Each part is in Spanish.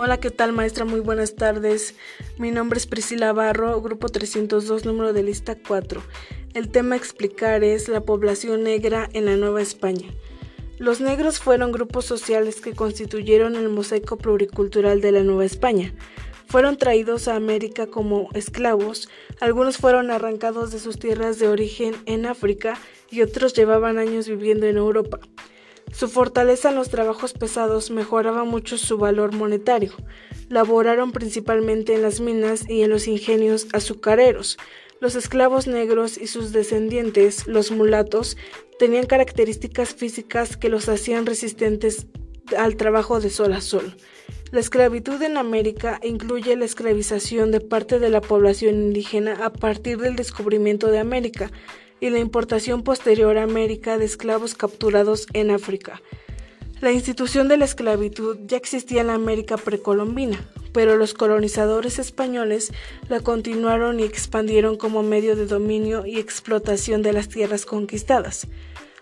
Hola, ¿qué tal maestra? Muy buenas tardes. Mi nombre es Priscila Barro, grupo 302, número de lista 4. El tema a explicar es la población negra en la Nueva España. Los negros fueron grupos sociales que constituyeron el mosaico pluricultural de la Nueva España. Fueron traídos a América como esclavos, algunos fueron arrancados de sus tierras de origen en África y otros llevaban años viviendo en Europa. Su fortaleza en los trabajos pesados mejoraba mucho su valor monetario. Laboraron principalmente en las minas y en los ingenios azucareros. Los esclavos negros y sus descendientes, los mulatos, tenían características físicas que los hacían resistentes al trabajo de sol a sol. La esclavitud en América incluye la esclavización de parte de la población indígena a partir del descubrimiento de América, y la importación posterior a América de esclavos capturados en África. La institución de la esclavitud ya existía en la América precolombina, pero los colonizadores españoles la continuaron y expandieron como medio de dominio y explotación de las tierras conquistadas.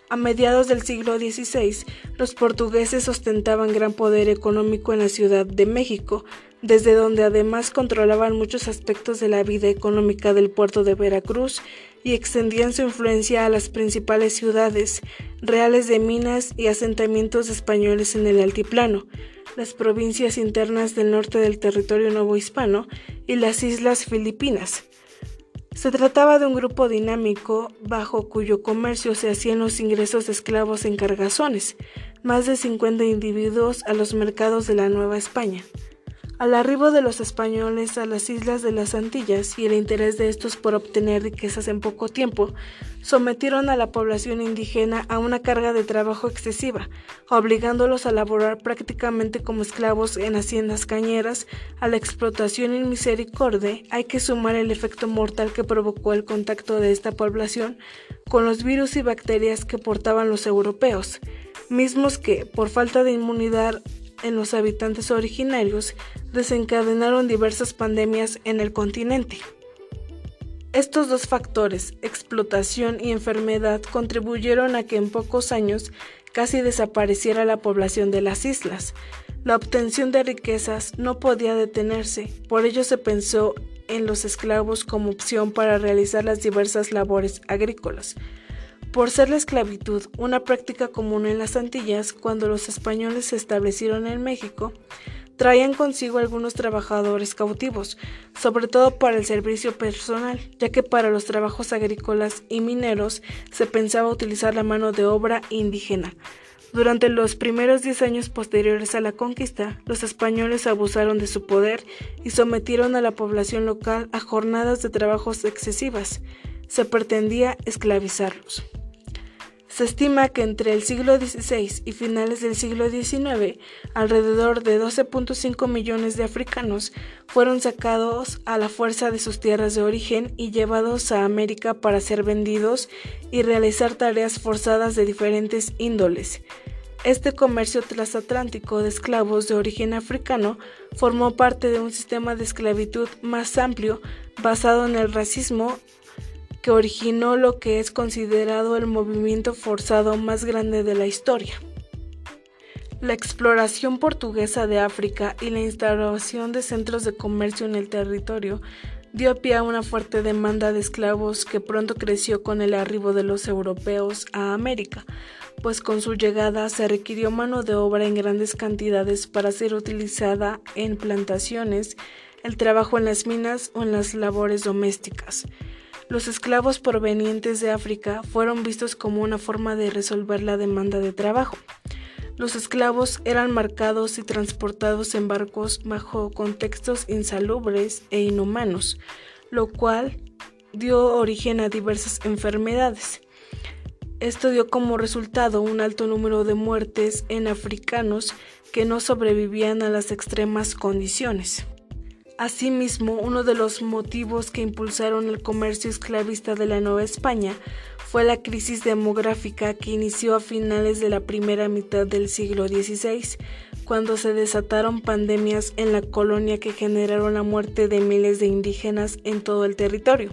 A mediados del siglo XVI, los portugueses ostentaban gran poder económico en la Ciudad de México, desde donde además controlaban muchos aspectos de la vida económica del puerto de Veracruz y extendían su influencia a las principales ciudades reales de minas y asentamientos españoles en el altiplano, las provincias internas del norte del territorio nuevo hispano y las islas filipinas. Se trataba de un grupo dinámico bajo cuyo comercio se hacían los ingresos de esclavos en cargazones, más de 50 individuos a los mercados de la Nueva España. Al arribo de los españoles a las islas de las Antillas y el interés de estos por obtener riquezas en poco tiempo, sometieron a la población indígena a una carga de trabajo excesiva, obligándolos a laborar prácticamente como esclavos en haciendas cañeras. A la explotación y misericordia hay que sumar el efecto mortal que provocó el contacto de esta población con los virus y bacterias que portaban los europeos, mismos que, por falta de inmunidad en los habitantes originarios desencadenaron diversas pandemias en el continente. Estos dos factores, explotación y enfermedad, contribuyeron a que en pocos años casi desapareciera la población de las islas. La obtención de riquezas no podía detenerse, por ello se pensó en los esclavos como opción para realizar las diversas labores agrícolas. Por ser la esclavitud una práctica común en las Antillas, cuando los españoles se establecieron en México, traían consigo algunos trabajadores cautivos, sobre todo para el servicio personal, ya que para los trabajos agrícolas y mineros se pensaba utilizar la mano de obra indígena. Durante los primeros diez años posteriores a la conquista, los españoles abusaron de su poder y sometieron a la población local a jornadas de trabajos excesivas. Se pretendía esclavizarlos. Se estima que entre el siglo XVI y finales del siglo XIX, alrededor de 12.5 millones de africanos fueron sacados a la fuerza de sus tierras de origen y llevados a América para ser vendidos y realizar tareas forzadas de diferentes índoles. Este comercio transatlántico de esclavos de origen africano formó parte de un sistema de esclavitud más amplio basado en el racismo que originó lo que es considerado el movimiento forzado más grande de la historia. La exploración portuguesa de África y la instalación de centros de comercio en el territorio dio pie a una fuerte demanda de esclavos que pronto creció con el arribo de los europeos a América, pues con su llegada se requirió mano de obra en grandes cantidades para ser utilizada en plantaciones, el trabajo en las minas o en las labores domésticas. Los esclavos provenientes de África fueron vistos como una forma de resolver la demanda de trabajo. Los esclavos eran marcados y transportados en barcos bajo contextos insalubres e inhumanos, lo cual dio origen a diversas enfermedades. Esto dio como resultado un alto número de muertes en africanos que no sobrevivían a las extremas condiciones. Asimismo, uno de los motivos que impulsaron el comercio esclavista de la Nueva España fue la crisis demográfica que inició a finales de la primera mitad del siglo XVI, cuando se desataron pandemias en la colonia que generaron la muerte de miles de indígenas en todo el territorio,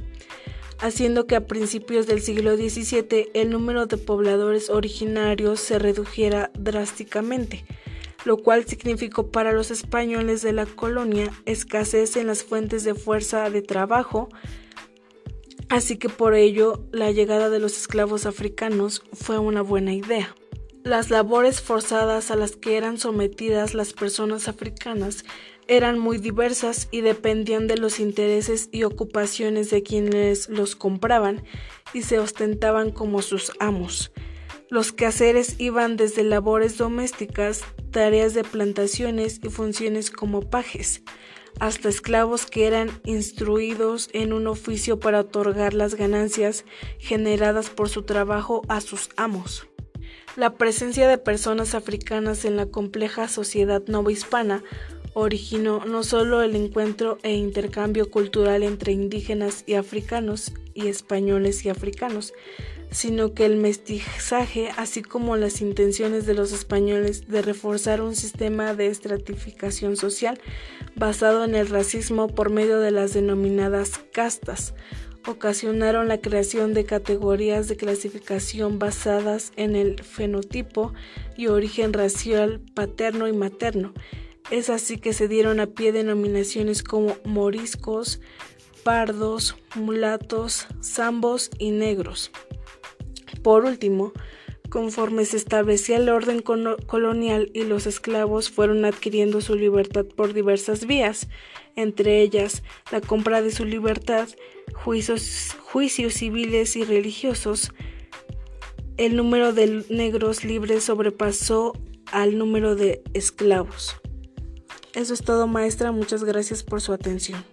haciendo que a principios del siglo XVII el número de pobladores originarios se redujera drásticamente. Lo cual significó para los españoles de la colonia escasez en las fuentes de fuerza de trabajo, así que por ello la llegada de los esclavos africanos fue una buena idea. Las labores forzadas a las que eran sometidas las personas africanas eran muy diversas y dependían de los intereses y ocupaciones de quienes los compraban y se ostentaban como sus amos. Los quehaceres iban desde labores domésticas, tareas de plantaciones y funciones como pajes, hasta esclavos que eran instruidos en un oficio para otorgar las ganancias generadas por su trabajo a sus amos. La presencia de personas africanas en la compleja sociedad novohispana originó no solo el encuentro e intercambio cultural entre indígenas y africanos y españoles y africanos, sino que el mestizaje, así como las intenciones de los españoles de reforzar un sistema de estratificación social basado en el racismo por medio de las denominadas castas, ocasionaron la creación de categorías de clasificación basadas en el fenotipo y origen racial paterno y materno. Es así que se dieron a pie denominaciones como moriscos, pardos, mulatos, zambos y negros. Por último, conforme se establecía el orden colonial y los esclavos fueron adquiriendo su libertad por diversas vías, entre ellas la compra de su libertad, juicios, civiles y religiosos, el número de negros libres sobrepasó al número de esclavos. Eso es todo maestra, muchas gracias por su atención.